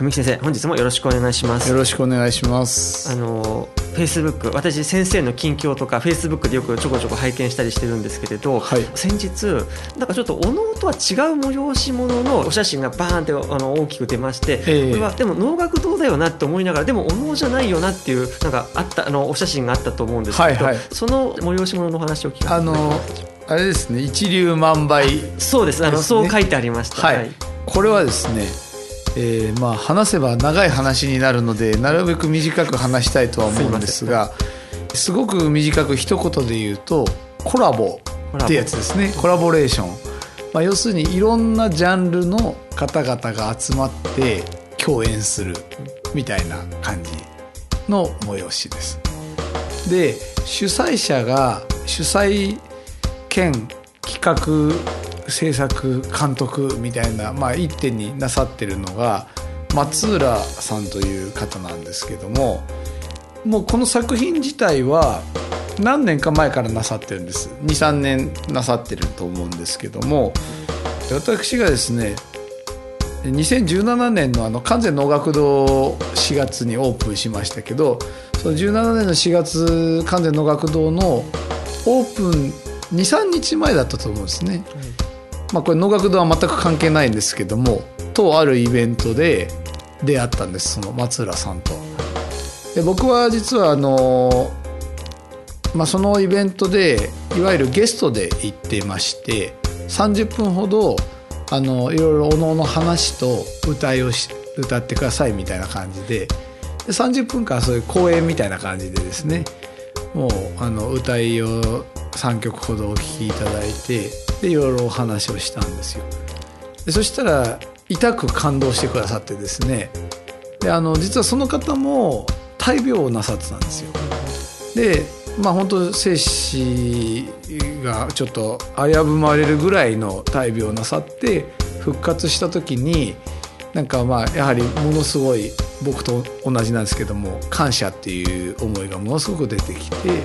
文木先生本日もよろしくお願いします。よろしくお願いします。あのフェイスブック私先生の近況とかフェイスブックでよくちょこちょこ拝見したりしてるんですけれど、はい、先日なんかちょっとお能とは違う催し物のお写真がバーンってあの大きく出まして、えー、これはでも能楽堂だよなって思いながらでもお能じゃないよなっていうなんかあったあのお写真があったと思うんですけど、はいはい、その催し物の話を聞かせてあのあれですね一粒万倍、そうです。あの、そう書いてありました、はい、これはですねえー、まあ話せば長い話になるのでなるべく短く話したいとは思うんですがすごく短く一言で言うとコラボってやつですね。コラボ。レーション、まあ、要するにいろんなジャンルの方々が集まって共演するみたいな感じの催しです。で主催者が主催兼企画制作監督みたいな、まあ、一点になさってるのが松浦さんという方なんですけどももうこの作品自体は何年か前からなさってるんです23年なさってると思うんですけども私がですね2017年のあの完全能楽堂4月にオープンしましたけどその17年の4月完全能楽堂のオープン23日前だったと思うんですね。まあ、これ能楽堂は全く関係ないんですけどもとあるイベントで出会ったんですその松浦さんと。で僕は実はあの、まあ、そのイベントでいわゆるゲストで行ってまして30分ほどあのいろいろおのおの話と歌いをし歌ってくださいみたいな感じでで30分間そういう公演みたいな感じでですねもうあの歌いを3曲ほどお聴きいただいてでいろいろお話をしたんですよ。でそしたら痛く感動してくださってですね。であの実はその方も大病をなさってたんですよ。でまあ本当生死がちょっと危ぶまれるぐらいの大病をなさって復活した時になんかまあやはりものすごい僕と同じなんですけども感謝っていう思いがものすごく出てきて、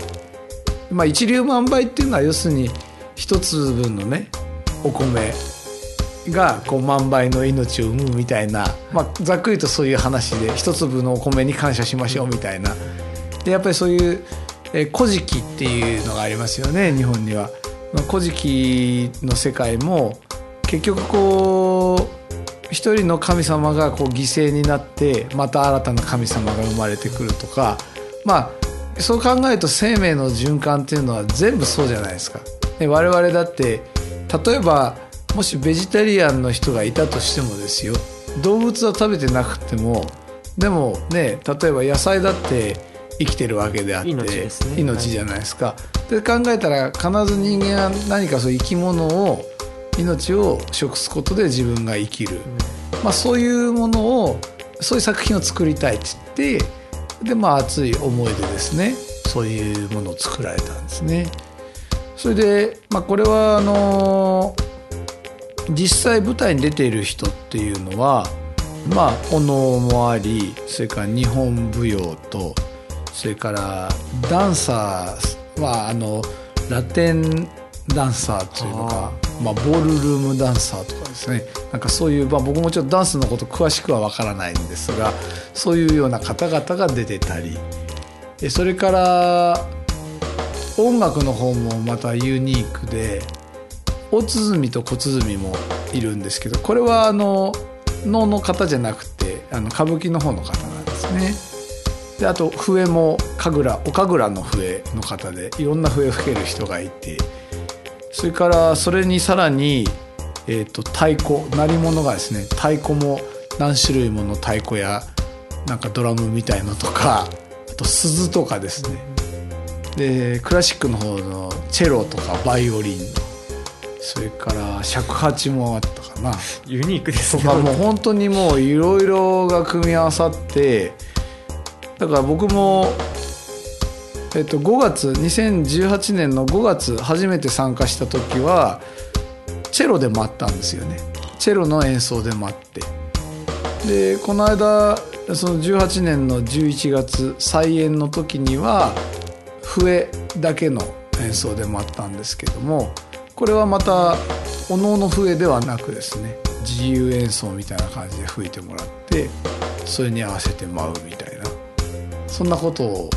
まあ、一粒万倍っていうのは要するに一粒分のねお米がこう万倍の命を生むみたいな、まあ、ざっくりとそういう話で一粒のお米に感謝しましょうみたいなでやっぱりそういう「え古事記」っていうのがありますよね日本には。古事記の世界も結局こう一人の神様がこう犠牲になってまた新たな神様が生まれてくるとかまあそう考えると生命の循環っていうのは全部そうじゃないですか。で我々だって例えばもしベジタリアンの人がいたとしてもですよ動物は食べてなくてもでもね例えば野菜だって生きてるわけであって命、ね,、命じゃないですか。はい、で考えたら必ず人間は何かそう生き物を命を食すことで自分が生きる、うん、まあ、そういうものをそういう作品を作りたいって言ってでまあ熱い思いでですねそういうものを作られたんですね。それで、まあ、これはあの実際舞台に出ている人っていうのはまあお能もありそれから日本舞踊とそれからダンサーはあのラテンダンサーというのかまあ、ボールルームダンサーとかですね。なんかそういう、まあ、僕もちょっとダンスのこと詳しくは分からないんですがそういうような方々が出てたり。それから音楽の方もまたユニークで大鼓と小鼓もいるんですけどこれはあの能の方じゃなくてあの歌舞伎の方の方なんですね。であと笛も神楽岡倉の笛の方でいろんな笛吹ける人がいて。それからそれにさらに、えーと、太鼓鳴り物がですね太鼓も何種類もの太鼓やなんかドラムみたいのとかあと鈴とかですね。でクラシックの方のチェロとかバイオリン。それから尺八もあったかな。ユニークですね。とかもう本当にもういろいろが組み合わさってだから僕もえっと、5月2018年の5月初めて参加した時はチェロでもあったんですよね。チェロの演奏でもあって。でこの間その18年の11月再演の時には笛だけの演奏でもあったんですけどもこれはまたおのおの笛ではなくですね自由演奏みたいな感じで吹いてもらってそれに合わせて舞うみたいなそんなことを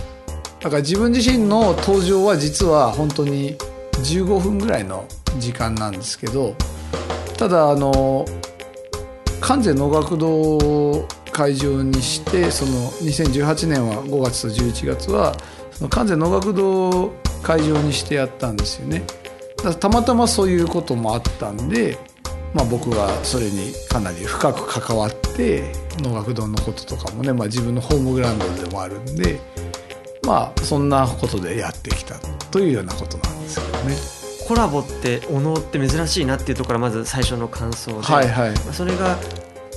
だから自分自身の登場は実は本当に15分ぐらいの時間なんですけどただあの関西能楽堂を会場にしてその2018年は5月と11月はその関西能楽堂を会場にしてやったんですよね。たまたまそういうこともあったんで、まあ、僕がそれにかなり深く関わって能楽堂のこととかもね、まあ、自分のホームグラウンドでもあるんで。まあそんなことでやってきたというようなことなんですけどね。コラボってお能って珍しいなっていうところがまず最初の感想で、はいはい、それが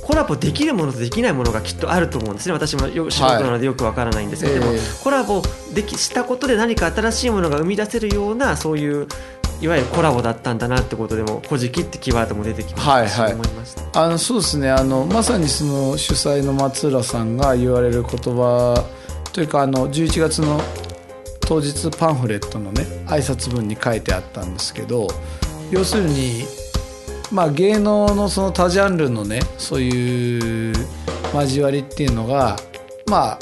コラボできるものとできないものがきっとあると思うんですね私も素人なのでよくわからないんですけど、はい、でも、コラボできしたことで何か新しいものが生み出せるようなそういういわゆるコラボだったんだなってことでも「古事記」ってキーワードも出てきましたはいはい、あのそうですね。あのまさにその主催の松浦さんが言われる言葉というかあの11月の当日パンフレットのね挨拶文に書いてあったんですけど要するにまあ芸能のその多ジャンルのねそういう交わりっていうのがまあ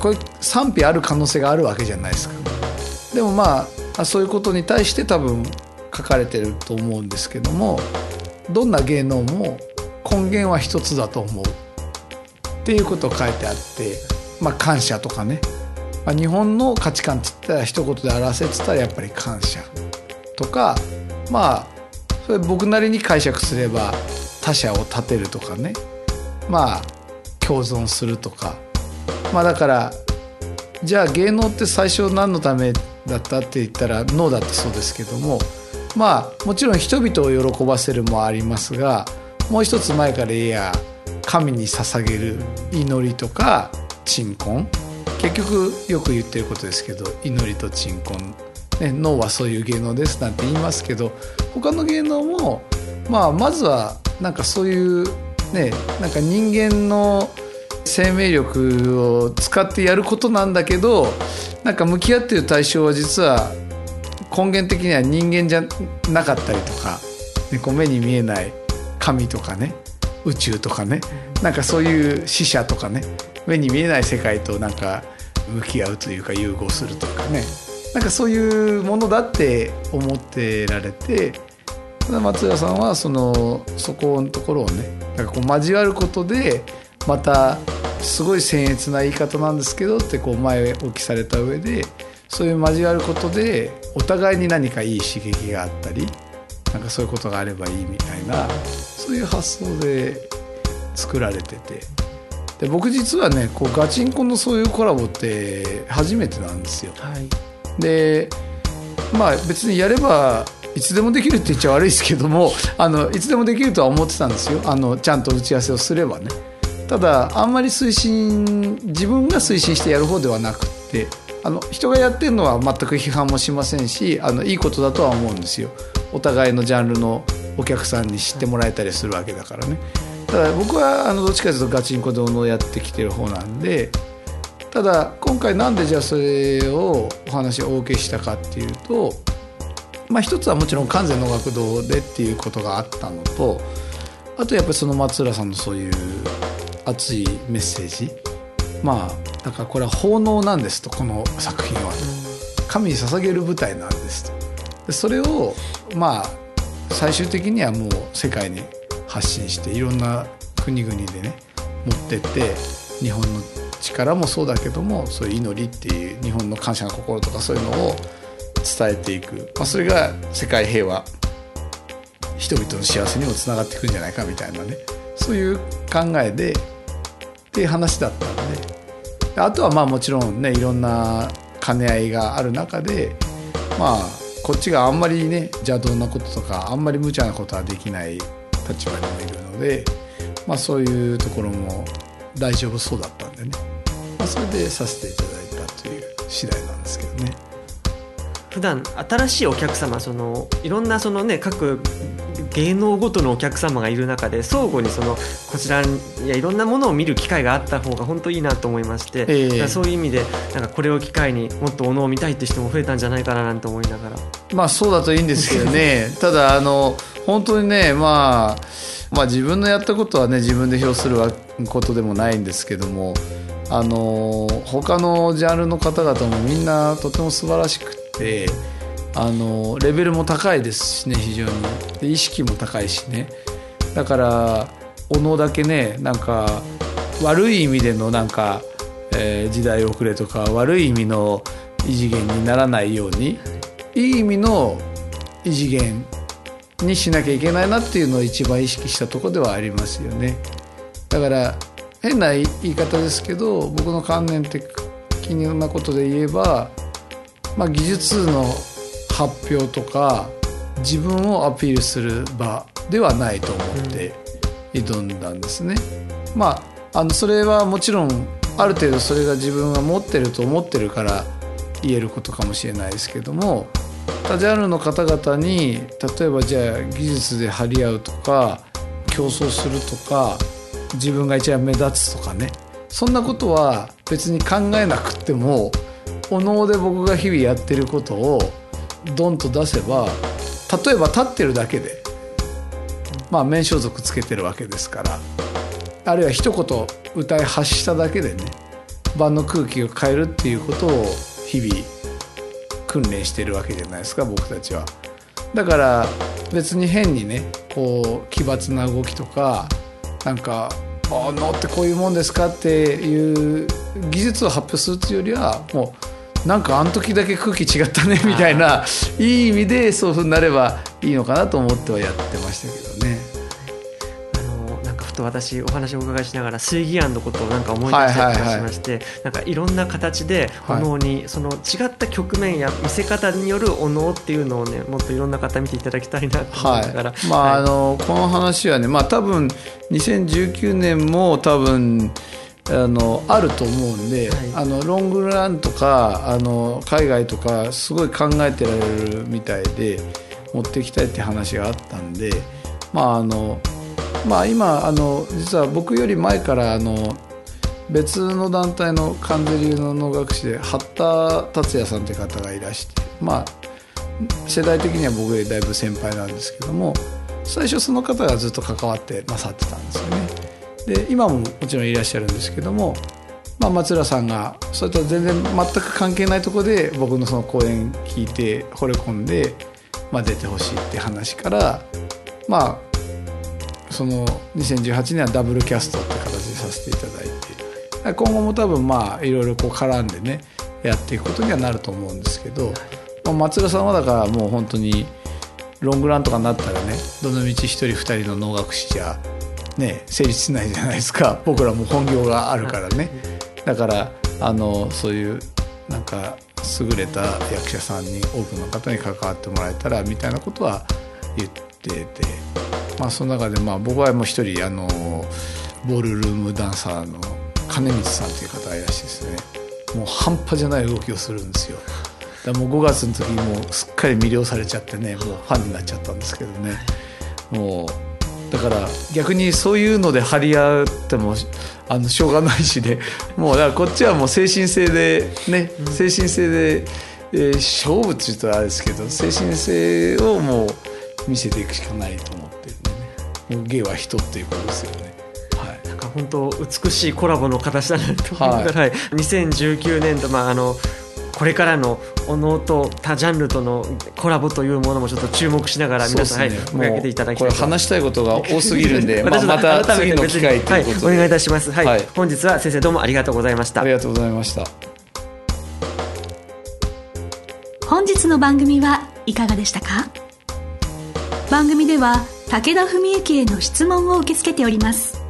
これ賛否ある可能性があるわけじゃないですか。でもまあそういうことに対して多分書かれてると思うんですけどもどんな芸能も根源は一つだと思うっていうことを書いてあってまあ、感謝とかね、まあ、日本の価値観って言ったら一言で表せって言ったらやっぱり感謝とかまあそれ僕なりに解釈すれば他者を立てるとかね。まあ共存するとか。まあだからじゃあ芸能って最初何のためだったって言ったら脳だってそうですけども。まあもちろん人々を喜ばせるもありますがもう一つ前から言えや神に捧げる祈りとか鎮魂？結局よく言ってることですけど祈りと鎮魂、ね、脳はそういう芸能ですなんて言いますけど他の芸能も、まあ、まずはなんかそういうねなんか人間の生命力を使ってやることなんだけどなんか向き合ってる対象は実は根源的には人間じゃなかったりとか、ね、こう目に見えない神とかね。宇宙とかね。なんかそういう死者とかね。目に見えない世界となんか向き合うというか融合するというかね。なんかそういうものだって思ってられて松浦さんはそのそこのところをねなんかこう交わることでまたすごい僭越な言い方なんですけどってこう前置きされた上でそういう交わることでお互いに何かいい刺激があったりなんかそういうことがあればいいみたいなそういう発想で作られてて。で僕実はねこうガチンコのそういうコラボって初めてなんですよ。はい、でまあ別にやればいつでもできるって言っちゃ悪いですけども あのいつでもできるとは思ってたんですよあのちゃんと打ち合わせをすればね。ただあんまり推進自分が推進してやる方ではなくってあの人がやってるのは全く批判もしませんしあのいいことだとは思うんですよ。お互いのジャンルのお客さんに知ってもらえたりするわけだからね。ただ僕はあのどっちかというとガチンコでをやってきてる方なんでただ今回なんでじゃあそれをお話をお受けしたかっていうとまあ一つはもちろん完全の学童でっていうことがあったのとあとやっぱりその松浦さんのそういう熱いメッセージまあだからこれは奉納なんですとこの作品は。神に捧げる舞台なんですと。それをまあ最終的にはもう世界に発信していろんな国々でね持ってって日本の力もそうだけどもそういう祈りっていう日本の感謝の心とかそういうのを伝えていく、まあ、それが世界平和人々の幸せにもつながっていくんじゃないかみたいなね。そういう考えでっていう話だったんあとはまあもちろんねいろんな兼ね合いがある中でまあこっちがあんまりね邪道なこととかあんまり無茶なことはできない立場にもいるので、まあ、そういうところも大丈夫そうだったんでね、まあ、それでさせていただいたという次第なんですけどね。普段新しいお客様そのいろんなそのね各芸能ごとのお客様がいる中で相互にそのこちらいやいろんなものを見る機会があった方が本当いいなと思いまして、えー、そういう意味でなんかこれを機会にもっとおのを見たいって人も増えたんじゃないかななんて思いながら。まあそうだといいんですけどね。ただあの本当にねまあまあ自分のやったことはね自分で評することでもないんですけどもあの他のジャンルの方々もみんなとても素晴らしくてあのレベルも高いですしね非常に。で意識も高いしね。だからおのだけねなんか悪い意味でのなんか、えー、時代遅れとか悪い意味の異次元にならないようにいい意味の異次元にしなきゃいけないなっていうのを一番意識したとこではありますよね。だから変な言い方ですけど僕の観念的なことで言えばまあ、技術の発表とか自分をアピールする場ではないと思って挑んだんですね。まあ、あのそれはもちろんある程度それが自分が持ってると思ってるから言えることかもしれないですけども他ジャンルの方々に例えばじゃあ技術で張り合うとか競争するとか自分が一番目立つとかねそんなことは別に考えなくてもお能で僕が日々やってることをドンと出せば例えば立ってるだけでまあ面装束つけてるわけですからあるいは一言歌い発しただけでね場の空気を変えるっていうことを日々訓練してるわけじゃないですか僕たちは。だから別に変にねこう奇抜な動きとかなんか「あ能ってこういうもんですか?」っていう技術を発表するっていうよりはもうなんかあの時だけ空気違ったねみたいないい意味でそういうふうになればいいのかなと思ってはやってましたけどね。あのなんかふと私お話をお伺いしながら水義案のことをなんか思い出したりしまして、なんかいろんな形でお能にその違った局面や見せ方によるお能っていうのをねもっといろんな方見ていただきたいなと思いながら、はい、まあ、はい、あのこの話はねまあ多分2019年も多分あのあると思うんで、はい、あのロングランとかあの海外とかすごい考えてられるみたいで持っていきたいって話があったんでまああのまあ今あの実は僕より前からあの別の団体の関税流の能楽師で八田達也さんという方がいらしてまあ世代的には僕よりだいぶ先輩なんですけども最初その方がずっと関わってなさってたんですよね。で今ももちろんいらっしゃるんですけども、まあ、松浦さんがそれと全然全く関係ないとこで僕のその講演聞いて惚れ込んで、まあ、出てほしいって話からまあその2018年はダブルキャストって形でさせていただいて今後も多分まあいろいろこう絡んでねやっていくことにはなると思うんですけど、まあ、松浦さんはだからもう本当にロングランとかになったらねどのみち1人2人の能楽師じゃね成立しないじゃないですか。僕らも本業があるからね。だからあのそういうなんか優れた役者さんに多くの方に関わってもらえたらみたいなことは言ってて。まあその中でまあ僕はもう一人あのボールルームダンサーの金光さんという方がいらしてですね。もう半端じゃない動きをするんですよ。だもう5月の時もうすっかり魅了されちゃってねもうファンになっちゃったんですけどね。もうだから逆にそういうので張り合ってもあのしょうがないしね もうだからこっちはもう精神性でね、精神性で、えー、勝負って言ったらあれですけど精神性をもう見せていくしかないと思ってるんでね。もう芸は人っていうことですよね。はい、なんか本当美しいコラボの形だなと思ったら、はい、2019年度、まあ、あのこれからのおのと他ジャンルとのコラボというものもちょっと注目しながら皆さん、ね、はい、かけていただきたいと話したいことが多すぎるんでまあ、また次の機会ということで、はい、お願いいたします、はい、はい、本日は先生どうもありがとうございました。ありがとうございました。本日の番組はいかがでしたか？番組では武田文幸への質問を受け付けております。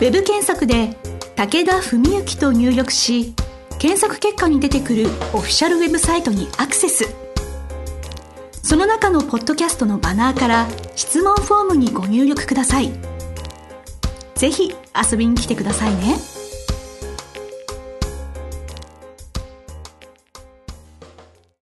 ウェブ検索で「武田文幸」と入力し検索結果に出てくるオフィシャルウェブサイトにアクセスその中のポッドキャストのバナーから質問フォームにご入力くださいぜひ遊びに来てくださいね。